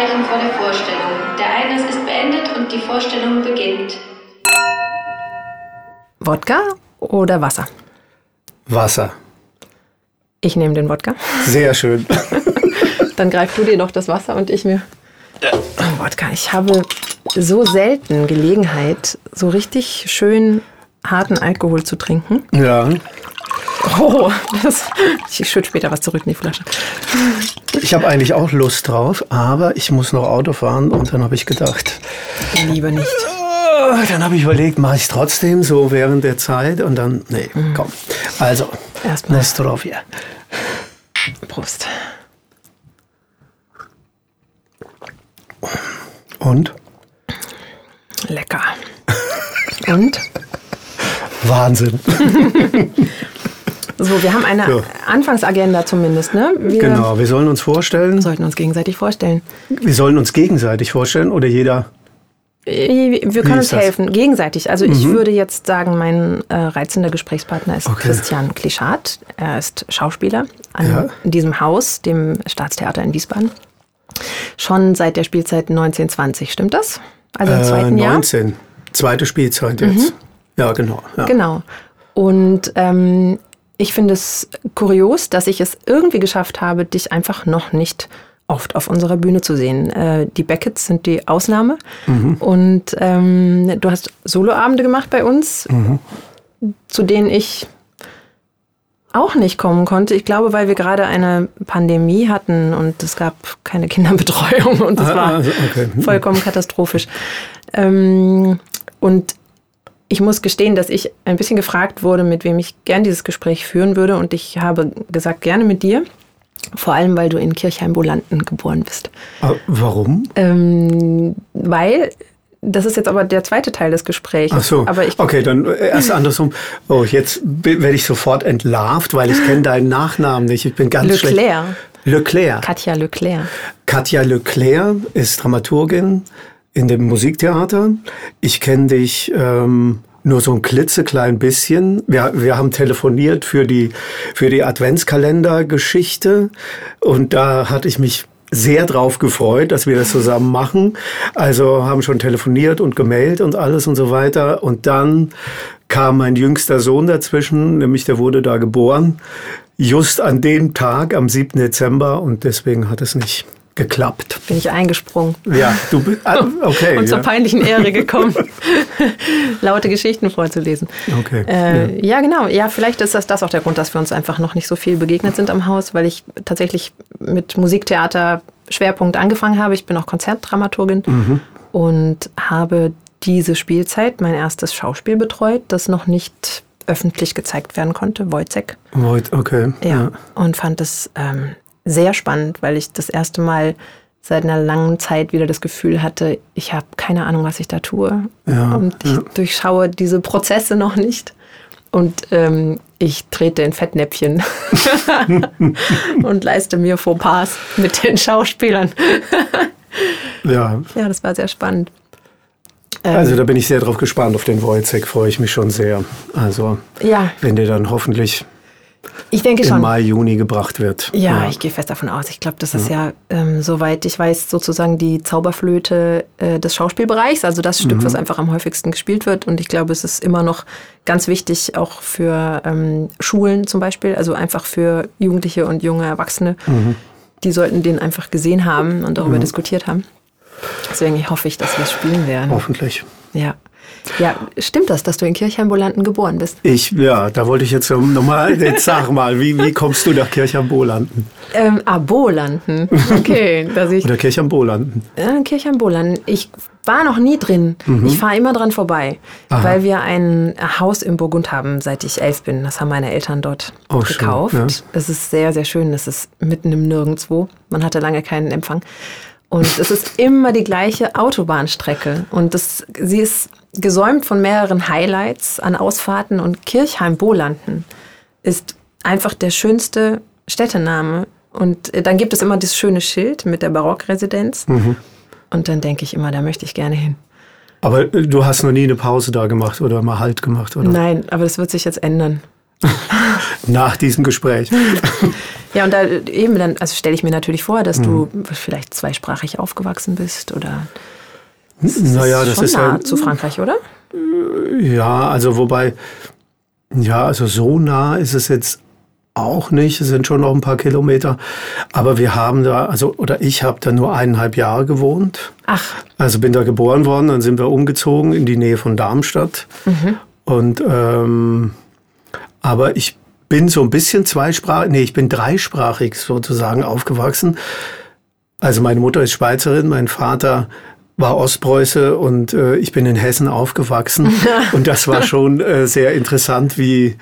Zeichen vor der Vorstellung. Der Einlass ist beendet und die Vorstellung beginnt. Wodka oder Wasser? Wasser. Ich nehme den Wodka. Sehr schön. Dann greifst du dir doch das Wasser und ich mir. Oh, Wodka. Ich habe so selten Gelegenheit, so richtig schön harten Alkohol zu trinken. Ja. Oh, das, ich schütte später was zurück in die Flasche. Ich habe eigentlich auch Lust drauf, aber ich muss noch Auto fahren und dann habe ich gedacht, Lieber nicht. oh, dann habe ich überlegt, mache ich es trotzdem so während der Zeit und dann, nee, komm. Also, Erstmal. Nestrovia. Prost. Und? Lecker. Und? Wahnsinn. So, wir haben eine Ja. Anfangsagenda zumindest, ne? Wir Genau, wir sollen uns vorstellen, sollten uns gegenseitig vorstellen. wir sollen uns gegenseitig vorstellen oder jeder. Äh, Wir können uns ist das? Mhm. helfen, gegenseitig. Also ich würde jetzt sagen, mein äh, reizender Gesprächspartner ist Okay. Christian Klischat. Er ist Schauspieler an Ja. diesem Haus, dem Staatstheater in Wiesbaden. Schon seit der Spielzeit 1920, stimmt das? Also im Äh, zweiten Jahr? Mhm. 19. Zweite Spielzeit jetzt. Ja, genau. Ja. Genau. Und ähm, ich finde es kurios, dass ich es irgendwie geschafft habe, dich einfach noch nicht oft auf unserer Bühne zu sehen. Äh, die Beckets sind die Ausnahme. Und ähm, du hast Soloabende gemacht bei uns, zu denen ich auch nicht kommen konnte. Ich glaube, weil wir gerade eine Pandemie hatten und es gab keine Kinderbetreuung und es Ah, war also, okay. vollkommen katastrophisch. Ähm, und ich muss gestehen, dass ich ein bisschen gefragt wurde, mit wem ich gern dieses Gespräch führen würde. Und ich habe gesagt, gerne mit dir. Vor allem, weil du in Kirchheim-Bolanden geboren bist. Warum? Ähm, weil, das ist jetzt aber der zweite Teil des Gesprächs. Ach so. Aber ich, okay, dann äh, erst andersrum. Oh, jetzt werde ich sofort entlarvt, weil ich kenne deinen Nachnamen nicht. Ich bin ganz schlecht. Leclerc, Leclerc. Katja Leclerc. Katja Leclerc ist Dramaturgin in dem Musiktheater. Ich kenne dich ähm, nur so ein klitzeklein bisschen. Wir, wir haben telefoniert für die, für die Adventskalender-Geschichte und da hatte ich mich sehr drauf gefreut, dass wir das zusammen machen. Also haben schon telefoniert und gemailt und alles und so weiter. Und dann kam mein jüngster Sohn dazwischen, nämlich der wurde da geboren, just an dem Tag, am 7. Dezember und deswegen hat es nicht geklappt. Bin ich eingesprungen. Ja, du bist, ah, okay. und zur ja. peinlichen Ehre gekommen, laute Geschichten vorzulesen. Okay. Äh, ja. genau. Ja, vielleicht ist das, das auch der Grund, dass wir uns einfach noch nicht so viel begegnet sind am Haus, weil ich tatsächlich mit Musiktheater Schwerpunkt angefangen habe. Ich bin auch Konzertdramaturgin Mhm. und habe diese Spielzeit, mein erstes Schauspiel betreut, das noch nicht öffentlich gezeigt werden konnte, Wojciech. Wojt- Okay. Ja, und fand es ähm, sehr spannend, weil ich das erste Mal seit einer langen Zeit wieder das Gefühl hatte, ich habe keine Ahnung, was ich da tue. Ja, und ich ja. durchschaue diese Prozesse noch nicht. Und ähm, ich trete in Fettnäpfchen und leiste mir Fauxpas mit den Schauspielern. Ja, Ja, das war sehr spannend. Ähm, also da bin ich sehr drauf gespannt. Auf den Wojciech freue ich mich schon sehr. Also, Ja, wenn der dann hoffentlich ich denke im schon. Mai, Juni gebracht wird. Ja, ich gehe fest davon aus. Ich glaube, das ist ja, ähm, soweit ich weiß, sozusagen die Zauberflöte äh, des Schauspielbereichs, also das Stück, was einfach am häufigsten gespielt wird. Und ich glaube, es ist immer noch ganz wichtig, auch für ähm, Schulen zum Beispiel, also einfach für Jugendliche und junge Erwachsene. Die sollten den einfach gesehen haben und darüber diskutiert haben. Deswegen hoffe ich, dass wir es spielen werden. Hoffentlich. Ja. Ja, stimmt das, dass du in Kirchheim-Bolanden geboren bist? Ich, ja, da wollte ich jetzt nochmal, jetzt sag mal, wie, wie kommst du nach Kirchheim-Bolanden? Ähm, ah, Bolanden. Okay, dass ich Oder Kirchheim-Bolanden? Äh, Kirchheim-Bolanden. Ich war noch nie drin. Ich fahre immer dran vorbei, Aha. weil wir ein Haus im Burgund haben, seit ich elf bin. Das haben meine Eltern dort Oh, schön, gekauft. ja. Es ist sehr, sehr schön. Es ist mitten im Nirgendwo. Man hatte lange keinen Empfang. Und es ist immer die gleiche Autobahnstrecke. Und das, sie ist gesäumt von mehreren Highlights an Ausfahrten. Und Kirchheim-Bolanden ist einfach der schönste Städtename. Und dann gibt es immer das schöne Schild mit der Barockresidenz. Mhm. Und dann denke ich immer, da möchte ich gerne hin. Aber äh, du hast noch nie eine Pause da gemacht oder mal Halt gemacht, oder? Nein, aber das wird sich jetzt ändern. Nach diesem Gespräch. Ja, und da eben dann, also stelle ich mir natürlich vor, dass du vielleicht zweisprachig aufgewachsen bist oder. Naja, das schon ist nah ja. zu Frankreich, oder? Ja, also wobei, ja, also so nah ist es jetzt auch nicht. Es sind schon noch ein paar Kilometer. Aber wir haben da, also, oder ich habe da nur eineinhalb Jahre gewohnt. Ach, Also bin da geboren worden, dann sind wir umgezogen in die Nähe von Darmstadt. Und ähm, aber ich bin so ein bisschen zweisprachig, nee, ich bin dreisprachig sozusagen aufgewachsen. Also meine Mutter ist Schweizerin, mein Vater war Ostpreuße und äh, ich bin in Hessen aufgewachsen. und das war schon äh, sehr interessant, wie,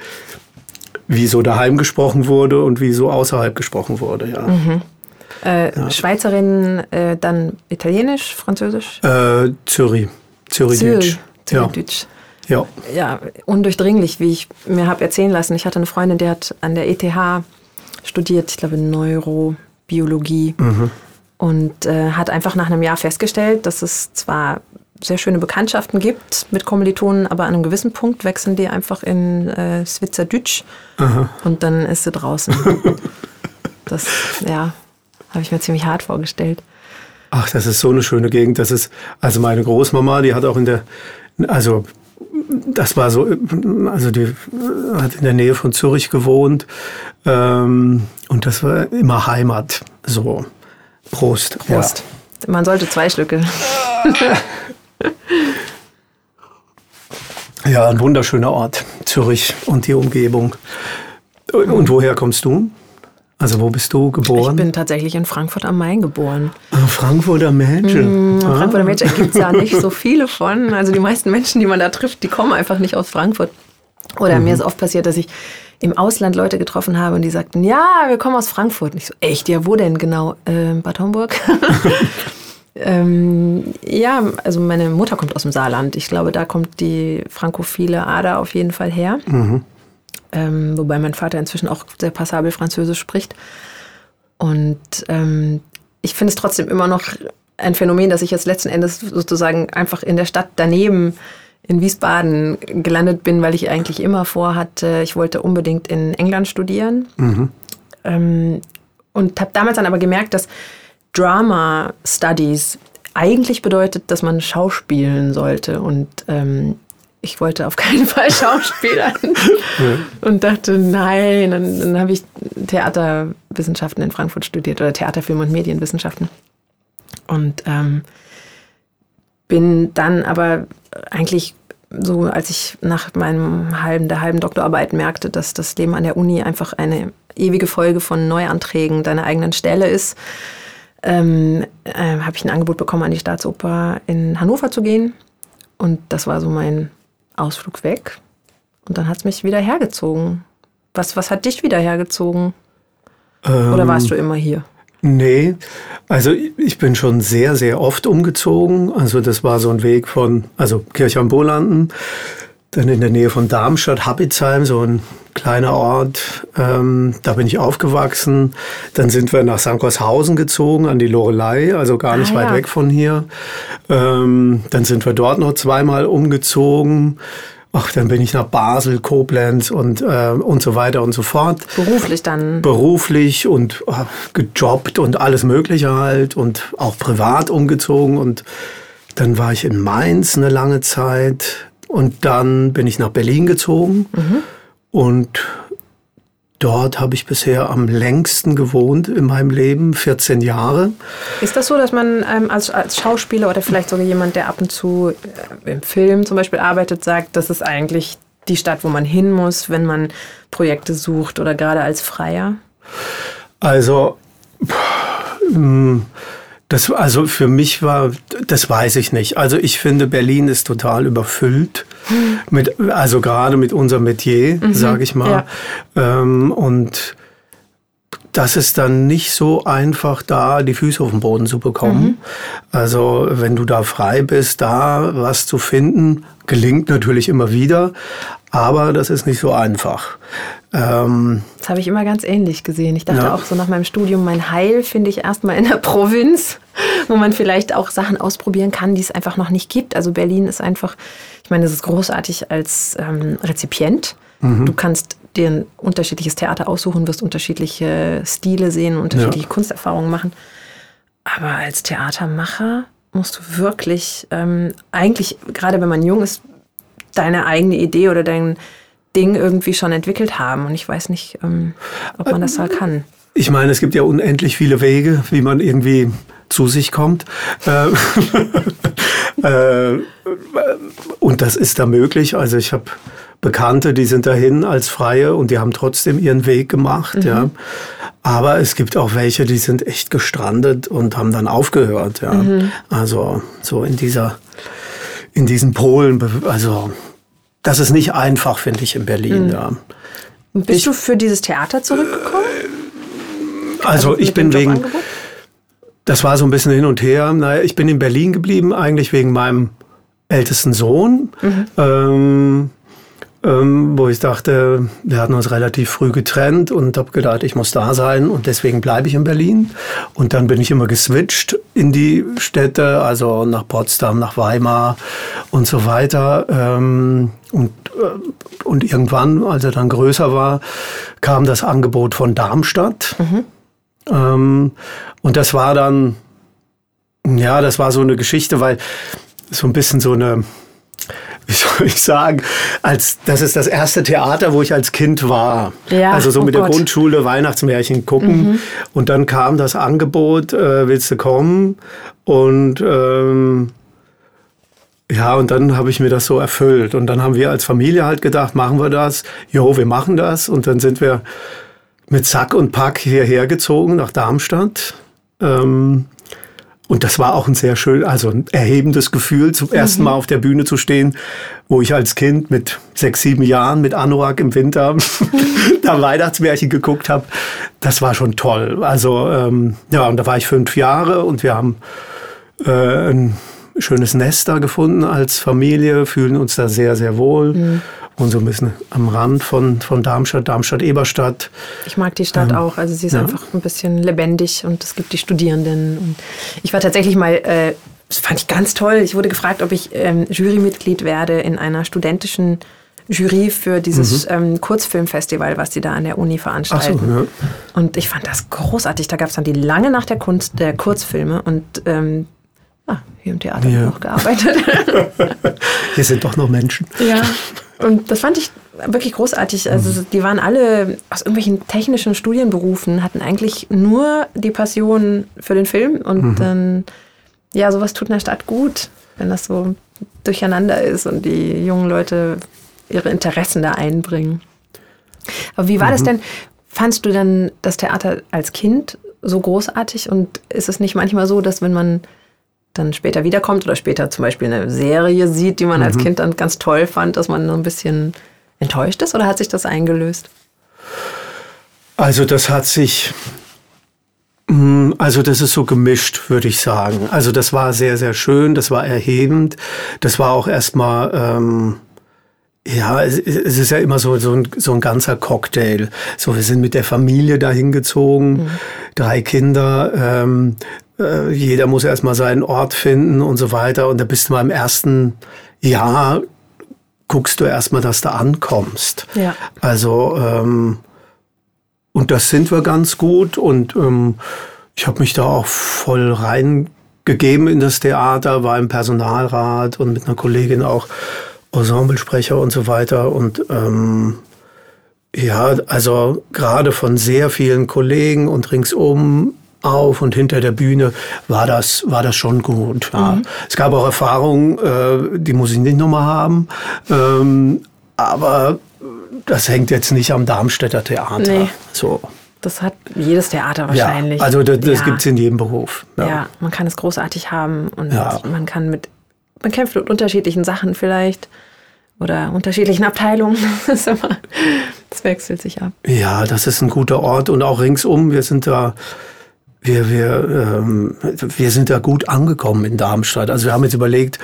wie so daheim gesprochen wurde und wie so außerhalb gesprochen wurde. Ja. äh, Schweizerin, äh, dann Italienisch, Französisch? Äh, Zürich. Zürich. Zürich. Ja. Ja. ja, undurchdringlich, wie ich mir habe erzählen lassen. Ich hatte eine Freundin, die hat an der ETH studiert, ich glaube Neurobiologie. Und äh, hat einfach nach einem Jahr festgestellt, dass es zwar sehr schöne Bekanntschaften gibt mit Kommilitonen, aber an einem gewissen Punkt wechseln die einfach in äh, Schweizerdeutsch und dann ist sie draußen. das, ja, habe ich mir ziemlich hart vorgestellt. Ach, das ist so eine schöne Gegend. Das ist, also meine Großmama, die hat auch in der, also das war so, also die hat in der Nähe von Zürich gewohnt ähm, und das war immer Heimat. So, Prost. Prost. Man sollte zwei Schlücke. Ja. ja, ein wunderschöner Ort, Zürich und die Umgebung. Und woher kommst du? Also wo bist du Ich geboren? bin tatsächlich in Frankfurt am Main geboren. Ah, Frankfurter Mädchen. Ah. Frankfurter Mädchen gibt es ja nicht so viele von. Also die meisten Menschen, die man da trifft, die kommen einfach nicht aus Frankfurt. Oder mir ist oft passiert, dass ich im Ausland Leute getroffen habe und die sagten, ja, wir kommen aus Frankfurt. Und ich so, echt, ja, wo denn genau? Ähm, Bad Homburg? ähm, ja, also meine Mutter kommt aus dem Saarland. Ich glaube, da kommt die frankophile Ader auf jeden Fall her. Ähm, wobei mein Vater inzwischen auch sehr passabel Französisch spricht. Und ähm, ich finde es trotzdem immer noch ein Phänomen, dass ich jetzt letzten Endes sozusagen einfach in der Stadt daneben in Wiesbaden gelandet bin, weil ich eigentlich immer vorhatte, ich wollte unbedingt in England studieren. Ähm, und habe damals dann aber gemerkt, dass Drama Studies eigentlich bedeutet, dass man schauspielen sollte. Und ähm, ich wollte auf keinen Fall Schauspielern. Und dachte, nein, dann, dann habe ich Theaterwissenschaften in Frankfurt studiert oder Theaterfilm und Medienwissenschaften. Und ähm, bin dann aber eigentlich so, als ich nach meinem halben, der halben Doktorarbeit merkte, dass das Leben an der Uni einfach eine ewige Folge von Neuanträgen deiner eigenen Stelle ist, ähm, äh, habe ich ein Angebot bekommen, an die Staatsoper in Hannover zu gehen. Und das war so mein Ausflug weg. Und dann hat es mich wieder hergezogen. Was, was hat dich wieder hergezogen? Oder warst du immer hier? Nee, also ich bin schon sehr, sehr oft umgezogen. Also das war so ein Weg von, also Kirch am Bolanden, dann in der Nähe von Darmstadt, Habitzheim, so ein kleiner Ort. Ähm, da bin ich aufgewachsen. Dann sind wir nach St. Gorshausen gezogen, an die Lorelei, also gar nicht Ah, weit ja. weg von hier. Ähm, dann sind wir dort noch zweimal umgezogen. Ach, dann bin ich nach Basel, Koblenz und, äh, und so weiter und so fort Beruflich dann? beruflich und äh, gejobbt und alles Mögliche halt und auch privat umgezogen und dann war ich in Mainz eine lange Zeit und dann bin ich nach Berlin gezogen und dort habe ich bisher am längsten gewohnt in meinem Leben, 14 Jahre. Ist das so, dass man ähm, als, als Schauspieler oder vielleicht sogar jemand, der ab und zu äh, im Film zum Beispiel arbeitet, sagt, das ist eigentlich die Stadt, wo man hin muss, wenn man Projekte sucht oder gerade als Freier? Also, pff, mm, das, also für mich war, das weiß ich nicht. Also ich finde, Berlin ist total überfüllt. Mit, also gerade mit unserem Metier, sage ich mal. Ähm, und das ist dann nicht so einfach, da die Füße auf den Boden zu bekommen. Also wenn du da frei bist, da was zu finden, gelingt natürlich immer wieder, aber das ist nicht so einfach. Ähm, Das habe ich immer ganz ähnlich gesehen. Ich dachte Ja. auch so nach meinem Studium, mein Heil finde ich erstmal in der Provinz, wo man vielleicht auch Sachen ausprobieren kann, die es einfach noch nicht gibt. Also Berlin ist einfach, ich meine, es ist großartig als ähm, Rezipient. Du kannst dir ein unterschiedliches Theater aussuchen, wirst unterschiedliche Stile sehen, unterschiedliche ja. Kunsterfahrungen machen. Aber als Theatermacher musst du wirklich ähm, eigentlich, gerade wenn man jung ist, deine eigene Idee oder dein Ding irgendwie schon entwickelt haben. Und ich weiß nicht, ähm, ob man das halt kann. Ich meine, es gibt ja unendlich viele Wege, wie man irgendwie zu sich kommt. Äh, äh, und das ist da möglich. Also ich habe Bekannte, die sind dahin als Freie und die haben trotzdem ihren Weg gemacht. Mhm. Ja. Aber es gibt auch welche, die sind echt gestrandet und haben dann aufgehört. Ja. Mhm. Also so in dieser, in diesen Polen, also das ist nicht einfach, finde ich, in Berlin. Mhm. Ja. Bist ich, du für dieses Theater zurückgekommen? Also, also ich bin wegen, das war so ein bisschen hin und her. Naja, ich bin in Berlin geblieben, eigentlich wegen meinem ältesten Sohn. Mhm. Ähm, ähm, wo ich dachte, wir hatten uns relativ früh getrennt und habe gedacht, ich muss da sein und deswegen bleibe ich in Berlin. Und dann bin ich immer geswitcht in die Städte, also nach Potsdam, nach Weimar und so weiter. Ähm, und, äh, und irgendwann, als er dann größer war, kam das Angebot von Darmstadt. Mhm. Ähm, und das war dann, ja, das war so eine Geschichte, weil so ein bisschen so eine wie soll ich sagen, als das ist das erste Theater, wo ich als Kind war. Ja, also so oh mit Gott. der Grundschule Weihnachtsmärchen gucken. Mhm. Und dann kam das Angebot, äh, willst du kommen? Und ähm, ja, und dann habe ich mir das so erfüllt. Und dann haben wir als Familie halt gedacht, machen wir das? Jo, wir machen das. Und dann sind wir mit Sack und Pack hierher gezogen nach Darmstadt. Ähm, und das war auch ein sehr schön, also ein erhebendes Gefühl, zum ersten mhm. Mal auf der Bühne zu stehen, wo ich als Kind mit sechs, sieben Jahren mit Anorak im Winter da Weihnachtsmärchen geguckt habe. Das war schon toll. Also ähm, ja, und da war ich fünf Jahre und wir haben äh, ein schönes Nest da gefunden als Familie, fühlen uns da sehr, sehr wohl. Mhm und so ein bisschen am Rand von, von Darmstadt, Darmstadt-Eberstadt. Ich mag die Stadt ähm, auch. Also sie ist ja. einfach ein bisschen lebendig und es gibt die Studierenden. Ich war tatsächlich mal, äh, das fand ich ganz toll. Ich wurde gefragt, ob ich ähm, Jurymitglied werde in einer studentischen Jury für dieses mhm. ähm, Kurzfilmfestival, was die da an der Uni veranstalten. So, ja. Und ich fand das großartig. Da gab es dann die lange Nacht der Kunst der Kurzfilme und ähm, ah, hier im Theater ja. noch gearbeitet. hier sind doch noch Menschen. Ja. Und das fand ich wirklich großartig. Also mhm. die waren alle aus irgendwelchen technischen Studienberufen, hatten eigentlich nur die Passion für den Film und mhm. dann, ja, sowas tut in der Stadt gut, wenn das so durcheinander ist und die jungen Leute ihre Interessen da einbringen. Aber wie war mhm. das denn? Fandst du dann das Theater als Kind so großartig und ist es nicht manchmal so, dass wenn man dann später wiederkommt oder später zum Beispiel eine Serie sieht, die man mhm. als Kind dann ganz toll fand, dass man so ein bisschen enttäuscht ist oder hat sich das eingelöst? Also das hat sich, mm, also das ist so gemischt, würde ich sagen. Also das war sehr, sehr schön, das war erhebend, das war auch erstmal... Ähm ja, es, ist ja immer so, so, ein, so ein ganzer Cocktail. So, wir sind mit der Familie dahin gezogen, mhm. drei Kinder. Ähm, äh, jeder muss erstmal seinen Ort finden und so weiter. Und da bist du mal im ersten Jahr, guckst du erstmal, dass du ankommst. Ja. Also, ähm, und das sind wir ganz gut. Und ähm, ich habe mich da auch voll reingegeben in das Theater, war im Personalrat und mit einer Kollegin auch Ensemblesprecher und so weiter. Und ähm, ja, also gerade von sehr vielen Kollegen und ringsum auf und hinter der Bühne war das, war das schon gut. Ja. Mhm. Es gab auch Erfahrungen, äh, die muss ich nicht nochmal haben. Ähm, aber das hängt jetzt nicht am Darmstädter Theater. Nee. So. Das hat jedes Theater wahrscheinlich. Ja, also das, das ja. gibt es in jedem Beruf. Ja. ja. man kann es großartig haben und man kann mit, man kämpft mit unterschiedlichen Sachen vielleicht oder unterschiedlichen Abteilungen. Das, immer, das wechselt sich ab. Ja, das ist ein guter Ort und auch ringsum. Wir sind da wir, wir, ähm, wir sind da gut angekommen in Darmstadt. Also wir haben jetzt überlegt,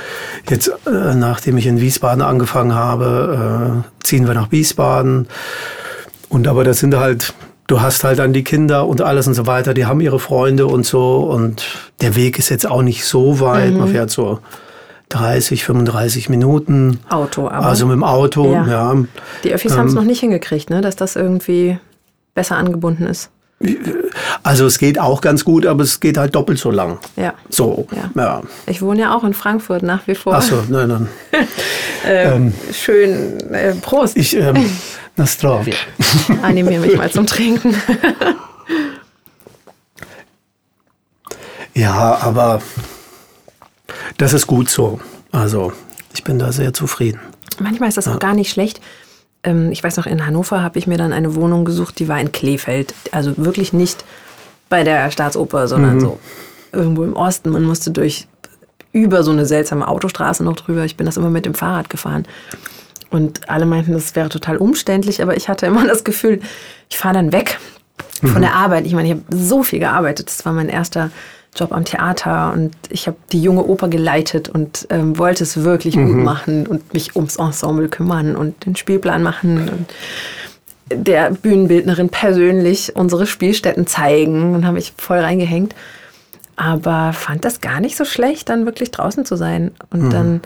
jetzt äh, nachdem ich in Wiesbaden angefangen habe, äh, ziehen wir nach Wiesbaden. Und aber das sind halt, du hast halt dann die Kinder und alles und so weiter, die haben ihre Freunde und so. Und der Weg ist jetzt auch nicht so weit. Mhm. Man fährt so 30, 35 Minuten. Auto, aber. Also mit dem Auto, ja. ja. Die Öffis ähm, haben es noch nicht hingekriegt, ne? dass das irgendwie besser angebunden ist. Also es geht auch ganz gut, aber es geht halt doppelt so lang. Ja. So, ja. ja. Ich wohne ja auch in Frankfurt nach wie vor. Ach so, nein, nein. äh, ähm, schön, äh, Prost. Ich, ähm, Nastrovia. Animiere mich mal zum Trinken. ja, aber das ist gut so. Also ich bin da sehr zufrieden. Manchmal ist das auch gar nicht schlecht. Ähm, ich weiß noch, in Hannover habe ich mir dann eine Wohnung gesucht, die war in Kleefeld. Also wirklich nicht bei der Staatsoper, sondern mhm. so irgendwo im Osten. Man musste durch über so eine seltsame Autostraße noch drüber. Ich bin das immer mit dem Fahrrad gefahren. Und alle meinten, das wäre total umständlich, aber ich hatte immer das Gefühl, ich fahre dann weg von mhm. der Arbeit. Ich meine, ich habe so viel gearbeitet. Das war mein erster Job am Theater und ich habe die junge Oper geleitet und ähm, wollte es wirklich mhm. gut machen und mich ums Ensemble kümmern und den Spielplan machen und der Bühnenbildnerin persönlich unsere Spielstätten zeigen und habe ich voll reingehängt. Aber fand das gar nicht so schlecht, dann wirklich draußen zu sein. Und mhm. dann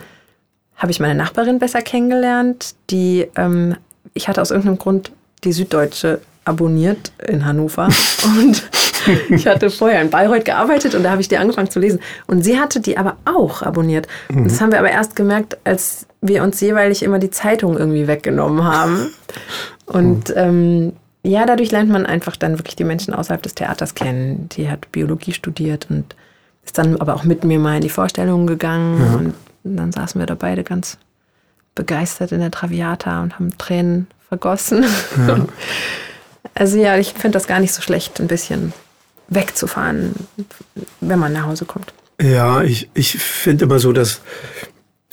habe ich meine Nachbarin besser kennengelernt, die, ähm, ich hatte aus irgendeinem Grund die Süddeutsche abonniert in Hannover und ich hatte vorher in Bayreuth gearbeitet und da habe ich die angefangen zu lesen. Und sie hatte die aber auch abonniert. Mhm. Das haben wir aber erst gemerkt, als wir uns jeweilig immer die Zeitung irgendwie weggenommen haben. Und mhm. ähm, ja, dadurch lernt man einfach dann wirklich die Menschen außerhalb des Theaters kennen. Die hat Biologie studiert und ist dann aber auch mit mir mal in die Vorstellungen gegangen. Ja. Und dann saßen wir da beide ganz begeistert in der Traviata und haben Tränen vergossen. Ja. Also ja, ich finde das gar nicht so schlecht, ein bisschen wegzufahren, wenn man nach Hause kommt. Ja, ich, ich finde immer so, dass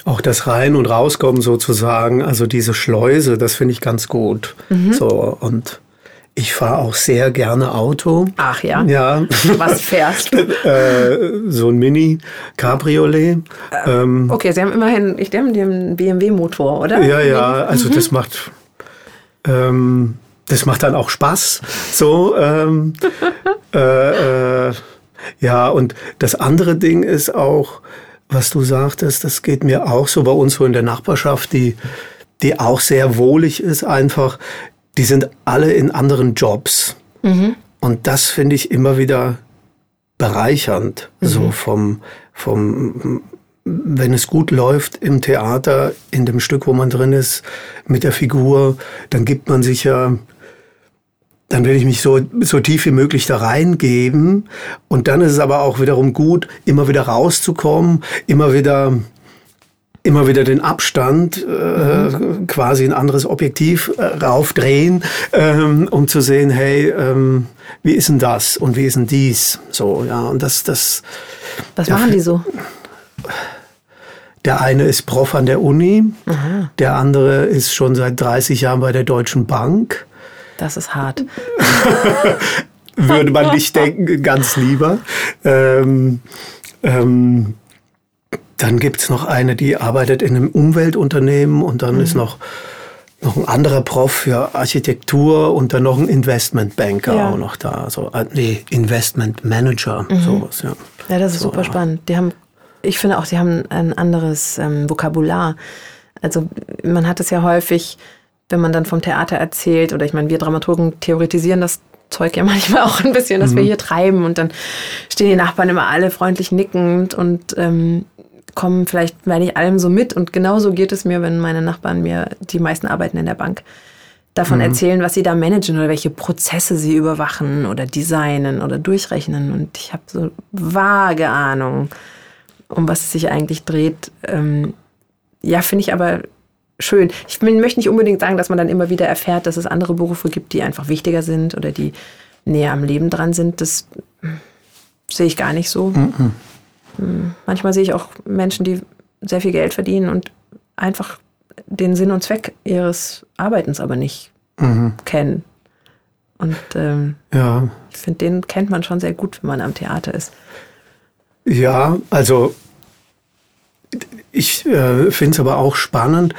auch das Rein- und Rauskommen sozusagen, also diese Schleuse, das finde ich ganz gut. Mhm. So und ich fahre auch sehr gerne Auto. Ach ja. Ja. Was fährst du? äh, so ein Mini Cabriolet. Äh, ähm, okay, Sie haben immerhin, ich denke, einen BMW-Motor, oder? Ja, ja. Also mhm. das macht ähm, das macht dann auch Spaß. So, ähm, äh, äh, ja, und das andere Ding ist auch, was du sagtest, das geht mir auch so bei uns so in der Nachbarschaft, die, die auch sehr wohlig ist einfach. Die sind alle in anderen Jobs. Mhm. Und das finde ich immer wieder bereichernd, mhm. so vom, vom wenn es gut läuft im Theater, in dem Stück, wo man drin ist, mit der Figur, dann gibt man sich ja dann will ich mich so, so tief wie möglich da reingeben. Und dann ist es aber auch wiederum gut, immer wieder rauszukommen, immer wieder, immer wieder den Abstand, äh, mhm. quasi ein anderes Objektiv äh, raufdrehen, ähm, um zu sehen, hey, ähm, wie ist denn das und wie ist denn dies? So, ja, und das, das. Was machen die so? Der eine ist Prof an der Uni, Aha. der andere ist schon seit 30 Jahren bei der Deutschen Bank. Das ist hart. Würde man nicht denken, ganz lieber. Ähm, ähm, dann gibt es noch eine, die arbeitet in einem Umweltunternehmen und dann mhm. ist noch, noch ein anderer Prof für Architektur und dann noch ein Investmentbanker ja. auch noch da. Also, nee, Investment Manager, mhm. sowas, ja. Ja, das ist so, super spannend. Die haben, ich finde auch, sie haben ein anderes ähm, Vokabular. Also man hat es ja häufig, wenn man dann vom Theater erzählt, oder ich meine, wir Dramaturgen theoretisieren das Zeug ja manchmal auch ein bisschen, dass mhm. wir hier treiben und dann stehen die Nachbarn immer alle freundlich nickend und ähm, kommen vielleicht bei nicht allem so mit. Und genauso geht es mir, wenn meine Nachbarn mir, die meisten arbeiten in der Bank, davon mhm. erzählen, was sie da managen oder welche Prozesse sie überwachen oder designen oder durchrechnen. Und ich habe so vage Ahnung, um was es sich eigentlich dreht. Ähm, ja, finde ich aber schön. Ich möchte nicht unbedingt sagen, dass man dann immer wieder erfährt, dass es andere Berufe gibt, die einfach wichtiger sind oder die näher am Leben dran sind. Das sehe ich gar nicht so. Mhm. Manchmal sehe ich auch Menschen, die sehr viel Geld verdienen und einfach den Sinn und Zweck ihres Arbeitens aber nicht mhm. kennen. Und ähm, ja. ich finde, den kennt man schon sehr gut, wenn man am Theater ist. Ja, also ich äh, finde es aber auch spannend.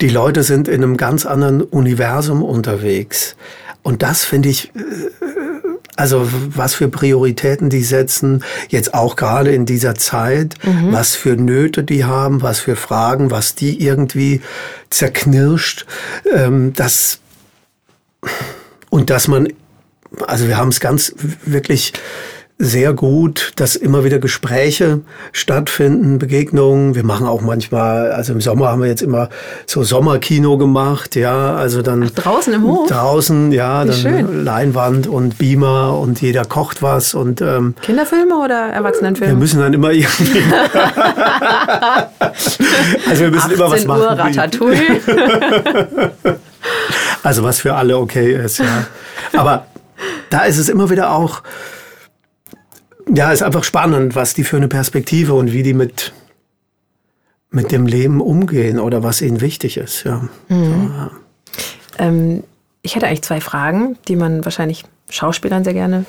Die Leute sind in einem ganz anderen Universum unterwegs. Und das finde ich, äh, also was für Prioritäten die setzen, jetzt auch gerade in dieser Zeit, mhm. was für Nöte die haben, was für Fragen, was die irgendwie zerknirscht, ähm, das und dass man, also wir haben es ganz wirklich sehr gut, dass immer wieder Gespräche stattfinden, Begegnungen. Wir machen auch manchmal, also im Sommer haben wir jetzt immer so Sommerkino gemacht, ja, also dann Ach, draußen im Hof. Draußen, ja, Wie dann schön. Leinwand und Beamer und jeder kocht was und ähm, Kinderfilme oder Erwachsenenfilme? wir müssen dann immer irgendwie. also wir müssen immer was 18 machen. Uhr Ratatouille. Also was für alle okay ist, ja. Aber da ist es immer wieder auch, ja, ist einfach spannend, was die für eine Perspektive und wie die mit, mit dem Leben umgehen oder was ihnen wichtig ist, ja. ähm, ich hätte eigentlich zwei Fragen, die man wahrscheinlich Schauspielern sehr gerne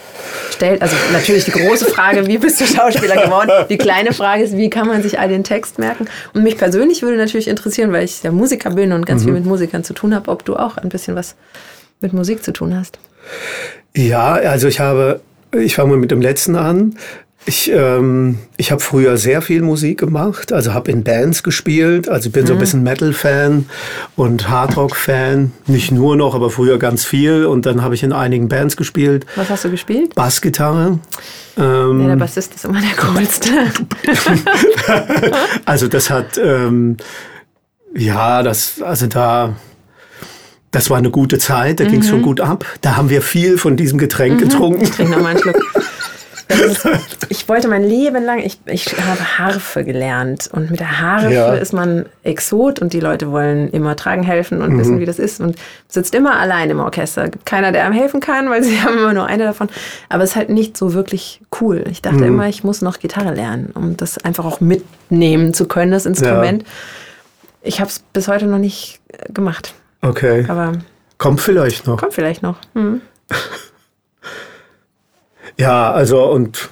stellt. Also natürlich die große Frage, wie bist du Schauspieler geworden? Die kleine Frage ist, wie kann man sich all den Text merken? Und mich persönlich würde natürlich interessieren, weil ich ja Musiker bin und ganz viel mit Musikern zu tun habe, ob du auch ein bisschen was mit Musik zu tun hast. Ja, also ich habe, ich fange mal mit dem letzten an. Ich, ähm, ich habe früher sehr viel Musik gemacht, also habe in Bands gespielt, also ich bin so ein bisschen Metal-Fan und Hardrock-Fan, nicht nur noch, aber früher ganz viel und dann habe ich in einigen Bands gespielt. Was hast du gespielt? Bassgitarre. Ähm, Ja, der Bassist ist immer der coolste. Also das hat, ähm, ja, das, also da, das war eine gute Zeit, da ging es schon gut ab. Da haben wir viel von diesem Getränk getrunken. Ich trinke nochmal einen Schluck. Ist, ich wollte mein Leben lang, ich, ich habe Harfe gelernt. Und mit der Harfe Ja. ist man Exot und die Leute wollen immer tragen helfen und wissen, wie das ist. Und sitzt immer allein im Orchester. Gibt keiner, der einem helfen kann, weil sie haben immer nur eine davon. Aber es ist halt nicht so wirklich cool. Ich dachte immer, ich muss noch Gitarre lernen, um das einfach auch mitnehmen zu können, das Instrument. Ich habe es bis heute noch nicht äh, gemacht. Okay, Aber kommt vielleicht noch. kommt vielleicht noch. Hm. Ja, also und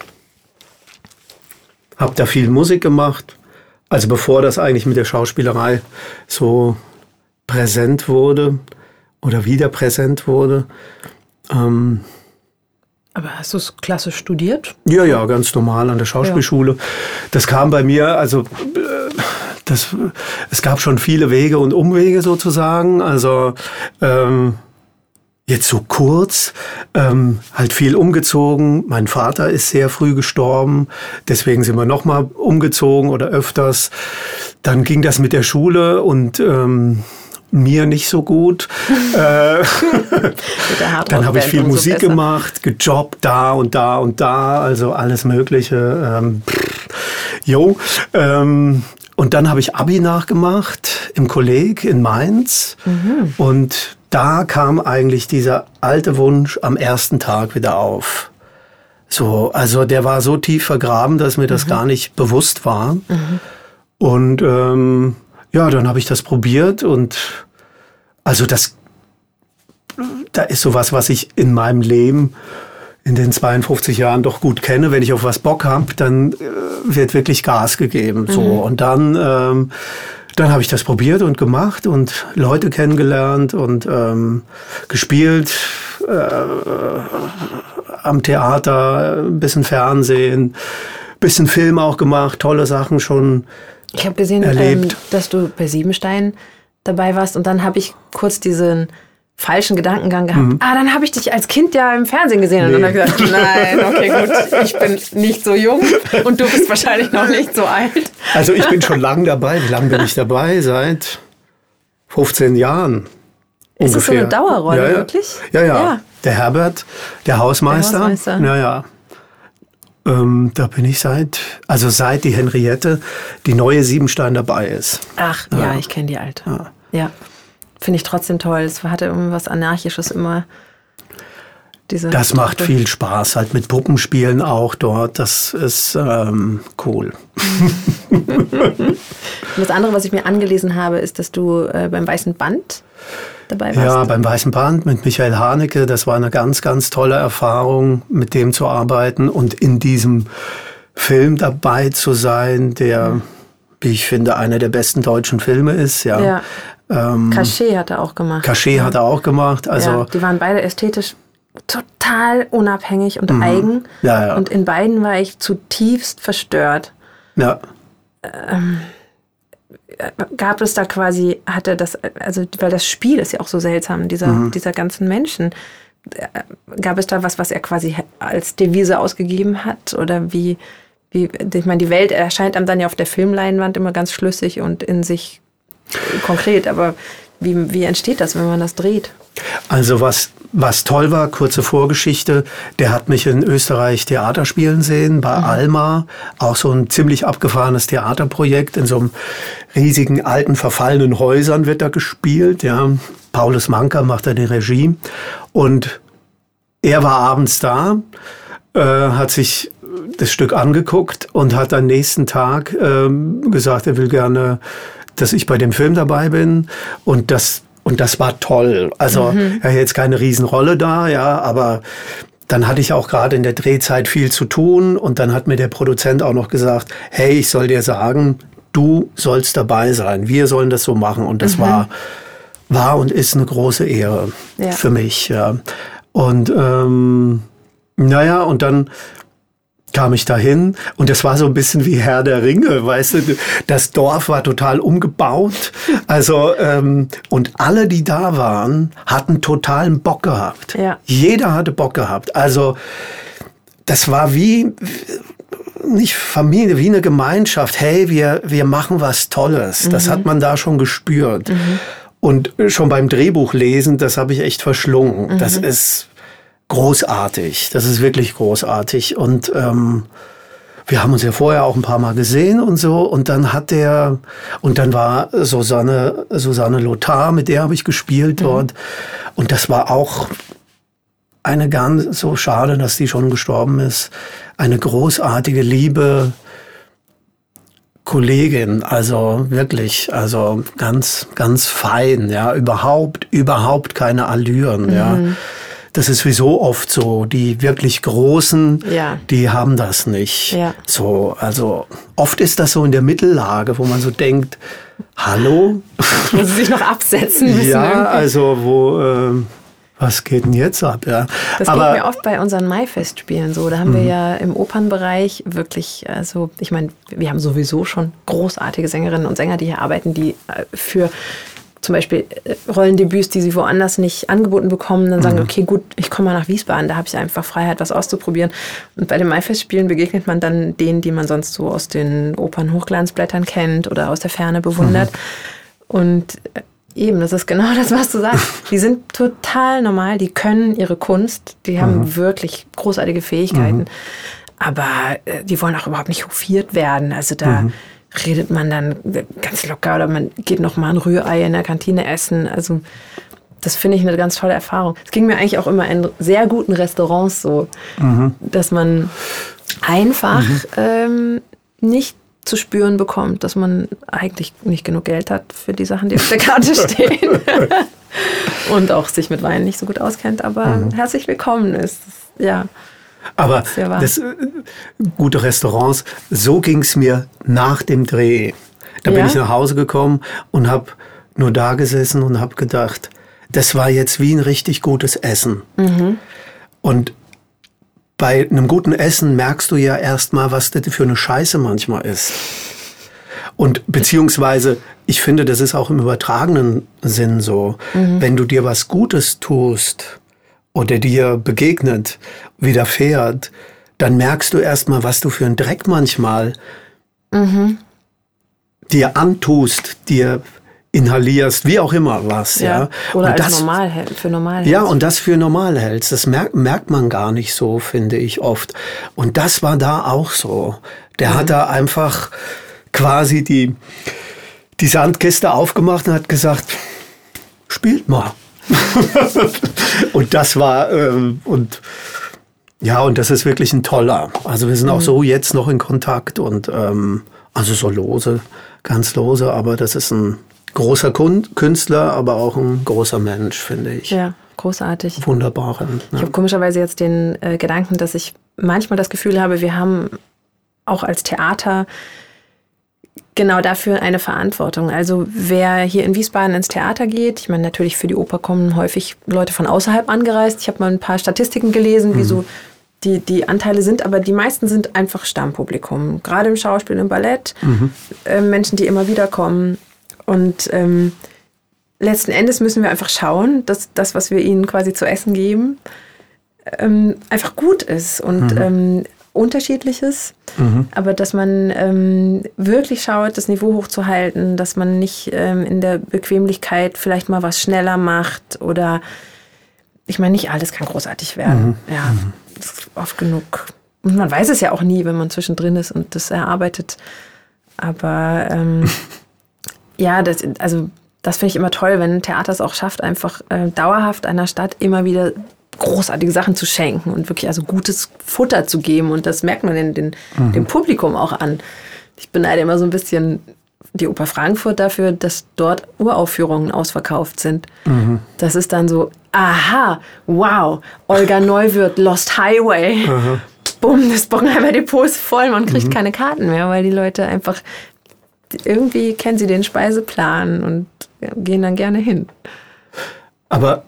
habe da viel Musik gemacht. Also bevor das eigentlich mit der Schauspielerei so präsent wurde oder wieder präsent wurde. Ähm, Aber hast du es klassisch studiert? Ja, ja, ganz normal an der Schauspielschule. Das kam bei mir, also äh, das, es gab schon viele Wege und Umwege sozusagen. Also ähm, jetzt so kurz, ähm, halt viel umgezogen. Mein Vater ist sehr früh gestorben, deswegen sind wir nochmal umgezogen oder öfters. Dann ging das mit der Schule und ähm, mir nicht so gut. äh, dann habe ich viel Musik besser. gemacht, gejobbt da und da und da, also alles Mögliche. Ähm, jo. Ähm, und dann habe ich Abi nachgemacht im Kolleg in Mainz. Mhm. Und da kam eigentlich dieser alte Wunsch am ersten Tag wieder auf. So, also der war so tief vergraben, dass mir Mhm. das gar nicht bewusst war. Und ähm, ja, dann habe ich das probiert und also das da ist sowas, was ich in meinem Leben in den 52 Jahren doch gut kenne. Wenn ich auf was Bock habe, dann äh, wird wirklich Gas gegeben. So und dann ähm, dann habe ich das probiert und gemacht und Leute kennengelernt und ähm, gespielt äh, am Theater, ein bisschen Fernsehen, bisschen Film auch gemacht, tolle Sachen schon. Ich habe gesehen, erlebt. ähm, dass du bei Siebenstein dabei warst und dann habe ich kurz diesen falschen Gedankengang gehabt. Ah, dann habe ich dich als Kind ja im Fernsehen gesehen. Und dann habe ich gesagt, nein, okay, gut, ich bin nicht so jung und du bist wahrscheinlich noch nicht so alt. Also ich bin schon lang dabei. Wie lange bin ich dabei? Seit 15 Jahren. Ist das so eine ungefähr. Dauerrolle, ja, ja. wirklich? Ja, ja, Ja. Der Herbert, der Hausmeister. Der Hausmeister. Ja, ja. Ähm, da bin ich seit, also seit die Henriette, die neue Siebenstein dabei ist. Ach, ja, ich kenne die alte. Ja. Finde ich trotzdem toll. Es hatte irgendwas Anarchisches immer. Diese Das macht viel Spaß, halt mit Puppenspielen auch dort. Das ist ähm, cool. Und das andere, was ich mir angelesen habe, ist, dass du äh, beim Weißen Band dabei warst. Ja, beim Weißen Band mit Michael Haneke, das war eine ganz, ganz tolle Erfahrung, mit dem zu arbeiten und in diesem Film dabei zu sein, der, wie ich finde, einer der besten deutschen Filme ist. Ja. Ja. Ähm, Cachet hat er auch gemacht. Cachet hat er auch gemacht. Also ja, die waren beide ästhetisch total unabhängig und Mhm. eigen. Ja, ja. Und in beiden war ich zutiefst verstört. Ja. Gab es da quasi, hatte das, also weil das Spiel ist ja auch so seltsam, dieser, Mhm. dieser ganzen Menschen. Gab es da was, was er quasi als Devise ausgegeben hat? Oder wie, wie, ich meine, die Welt erscheint einem dann ja auf der Filmleinwand immer ganz schlüssig und in sich konkret, aber wie, wie entsteht das, wenn man das dreht? Also was, was toll war, kurze Vorgeschichte, der hat mich in Österreich Theater spielen sehen, bei Alma, auch so ein ziemlich abgefahrenes Theaterprojekt, in so einem riesigen, alten, verfallenen Häusern wird da gespielt, ja. Paulus Manker macht da die Regie und er war abends da, äh, hat sich das Stück angeguckt und hat am nächsten Tag ähm, gesagt, er will gerne, dass ich bei dem Film dabei bin. Und das, und das war toll. Also er hat jetzt keine Riesenrolle da, ja, aber dann hatte ich auch gerade in der Drehzeit viel zu tun und dann hat mir der Produzent auch noch gesagt, hey, ich soll dir sagen, du sollst dabei sein. Wir sollen das so machen. Und das war, war und ist eine große Ehre Ja. für mich. Ja. Und ähm, naja, und dann kam ich dahin und das war so ein bisschen wie Herr der Ringe, weißt du, das Dorf war total umgebaut, also ähm, und alle, die da waren, hatten totalen Bock gehabt. Ja. Jeder hatte Bock gehabt. Also das war wie nicht Familie, wie eine Gemeinschaft. Hey, wir, wir machen was Tolles. Das hat man da schon gespürt. Und schon beim Drehbuch lesen, das habe ich echt verschlungen. Das ist großartig. Das ist wirklich großartig. Und ähm, wir haben uns ja vorher auch ein paar Mal gesehen und so. Und dann hat der, und dann war Susanne, Susanne Lothar, mit der habe ich gespielt dort. Und das war auch eine ganz, so schade, dass die schon gestorben ist, eine großartige, liebe Kollegin, also wirklich, also ganz, ganz fein, ja, überhaupt, überhaupt keine Allüren, ja. Das ist wie so oft so. Die wirklich Großen, Ja. die haben das nicht. Ja. So, also oft ist das so in der Mittellage, wo man so denkt, hallo? Sie sich noch absetzen müssen. ja, irgendwie. also wo, ähm, was geht denn jetzt ab? Ja. Das geht mir oft bei unseren Maifestspielen so. Da haben wir ja im Opernbereich wirklich, also ich meine, wir haben sowieso schon großartige Sängerinnen und Sänger, die hier arbeiten, die äh, für zum Beispiel äh, Rollendebüts, die sie woanders nicht angeboten bekommen, dann sagen, okay, gut, ich komme mal nach Wiesbaden, da habe ich einfach Freiheit, was auszuprobieren. Und bei den Maifestspielen begegnet man dann denen, die man sonst so aus den Opern-Hochglanzblättern kennt oder aus der Ferne bewundert. Und äh, eben, das ist genau das, was du sagst. Die sind total normal, die können ihre Kunst, die haben wirklich großartige Fähigkeiten. Aber äh, die wollen auch überhaupt nicht hofiert werden. Also da redet man dann ganz locker oder man geht noch mal ein Rührei in der Kantine essen. Also das finde ich eine ganz tolle Erfahrung. Es ging mir eigentlich auch immer in sehr guten Restaurants so, dass man einfach ähm, nicht zu spüren bekommt, dass man eigentlich nicht genug Geld hat für die Sachen, die auf der Karte stehen. Und auch sich mit Wein nicht so gut auskennt, aber herzlich willkommen ist. Ja. Aber das, äh, gute Restaurants, so ging's mir nach dem Dreh. Da bin Ja? ich nach Hause gekommen und habe nur da gesessen und habe gedacht, das war jetzt wie ein richtig gutes Essen. Mhm. Und bei einem guten Essen merkst du ja erstmal, was das für eine Scheiße manchmal ist. Und beziehungsweise, ich finde, das ist auch im übertragenen Sinn so. Wenn du dir was Gutes tust oder dir begegnet, widerfährt, dann merkst du erstmal, was du für einen Dreck manchmal dir antust, dir inhalierst, wie auch immer was. Ja. Oder und als das, normal für normal ja, hältst. und das für normal hältst. Das merkt, merkt man gar nicht so, finde ich oft. Und das war da auch so. Der hat da einfach quasi die, die Sandkiste aufgemacht und hat gesagt, spielt mal. und das war, ähm, und ja, und das ist wirklich ein toller. Also wir sind auch so jetzt noch in Kontakt und ähm, also so lose, ganz lose, aber das ist ein großer Künstler, aber auch ein großer Mensch, finde ich. Ja, großartig. Wunderbaren. Ich Ja. habe komischerweise jetzt den äh, Gedanken, dass ich manchmal das Gefühl habe, wir haben auch als Theater genau dafür eine Verantwortung. Also wer hier in Wiesbaden ins Theater geht, ich meine natürlich für die Oper kommen häufig Leute von außerhalb angereist. Ich habe mal ein paar Statistiken gelesen, wie so die, die Anteile sind, aber die meisten sind einfach Stammpublikum. Gerade im Schauspiel, im Ballett, äh, Menschen, die immer wieder kommen. Und ähm, letzten Endes müssen wir einfach schauen, dass das, was wir ihnen quasi zu essen geben, ähm, einfach gut ist und ähm, unterschiedlich ist. Aber dass man ähm, wirklich schaut, das Niveau hochzuhalten, dass man nicht ähm, in der Bequemlichkeit vielleicht mal was schneller macht oder ich meine, nicht alles kann großartig werden. Ja, das ist oft genug. Und man weiß es ja auch nie, wenn man zwischendrin ist und das erarbeitet. Aber ähm, ja, das, also das finde ich immer toll, wenn ein Theater es auch schafft, einfach äh, dauerhaft einer Stadt immer wieder großartige Sachen zu schenken und wirklich also gutes Futter zu geben. Und das merkt man den, den, dem Publikum auch an. Ich beneide immer so ein bisschen die Oper Frankfurt dafür, dass dort Uraufführungen ausverkauft sind. Das ist dann so, aha, wow, Olga Neuwirth, Lost Highway. Bumm, das Bockenheimer Depot ist voll, man kriegt keine Karten mehr, weil die Leute einfach irgendwie kennen sie den Speiseplan und gehen dann gerne hin. Aber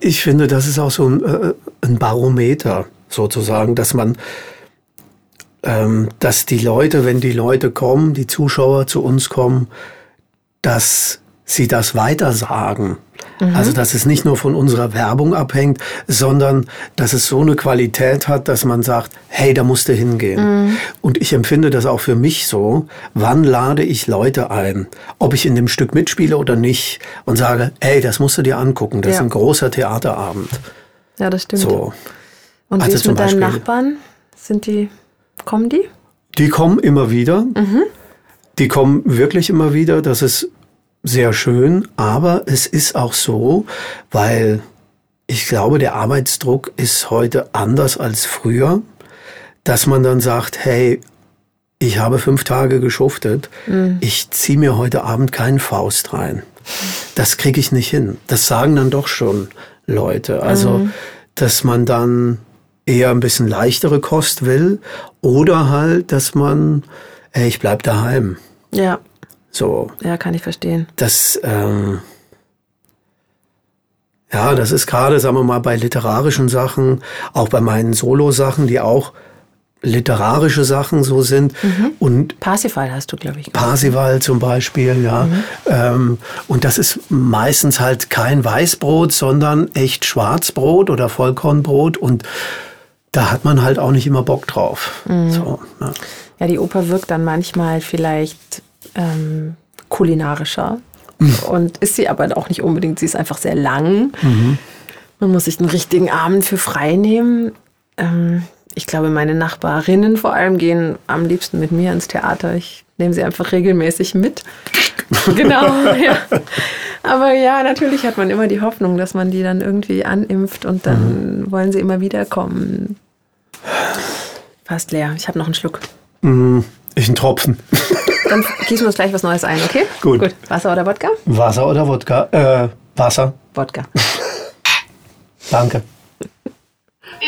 ich finde, das ist auch so ein, äh, ein Barometer sozusagen, dass man, ähm, dass die Leute, wenn die Leute kommen, die Zuschauer zu uns kommen, dass sie das weitersagen. Also, dass es nicht nur von unserer Werbung abhängt, sondern dass es so eine Qualität hat, dass man sagt, hey, da musst du hingehen. Und ich empfinde das auch für mich so, wann lade ich Leute ein, ob ich in dem Stück mitspiele oder nicht und sage, hey, das musst du dir angucken, das ist Ja. ein großer Theaterabend. Ja, das stimmt. So. Und wie Also ist zum mit deinen Beispiel- Nachbarn? Sind die, kommen die? Die kommen immer wieder. Die kommen wirklich immer wieder. Das ist sehr schön. Aber es ist auch so, weil ich glaube, der Arbeitsdruck ist heute anders als früher, dass man dann sagt, hey, ich habe fünf Tage geschuftet, ich ziehe mir heute Abend keinen Faust rein. Das kriege ich nicht hin. Das sagen dann doch schon Leute. Also, dass man dann eher ein bisschen leichtere Kost will oder halt, dass man, ey, ich bleib daheim. Ja, So, ja, kann ich verstehen. das, ähm, ja, das ist gerade, sagen wir mal, bei literarischen Sachen, auch bei meinen Solo-Sachen, die auch literarische Sachen so sind und Parsifal hast du, glaube ich. Parsival zum Beispiel, ja. Ähm, und das ist meistens halt kein Weißbrot, sondern echt Schwarzbrot oder Vollkornbrot und da hat man halt auch nicht immer Bock drauf. So, ja. Ja, die Oper wirkt dann manchmal vielleicht ähm, kulinarischer. Und ist sie aber auch nicht unbedingt. Sie ist einfach sehr lang. Man muss sich einen richtigen Abend für frei nehmen. Ähm, ich glaube, meine Nachbarinnen vor allem gehen am liebsten mit mir ins Theater. Ich nehme sie einfach regelmäßig mit. genau, ja. Aber ja, natürlich hat man immer die Hoffnung, dass man die dann irgendwie animpft und dann wollen sie immer wieder kommen. Fast leer. Ich habe noch einen Schluck. Ich ein Tropfen. Dann gießen wir uns gleich was Neues ein, okay? Gut. Gut. Wasser oder Wodka? Wasser oder Wodka? Äh, Wasser. Wodka. Danke.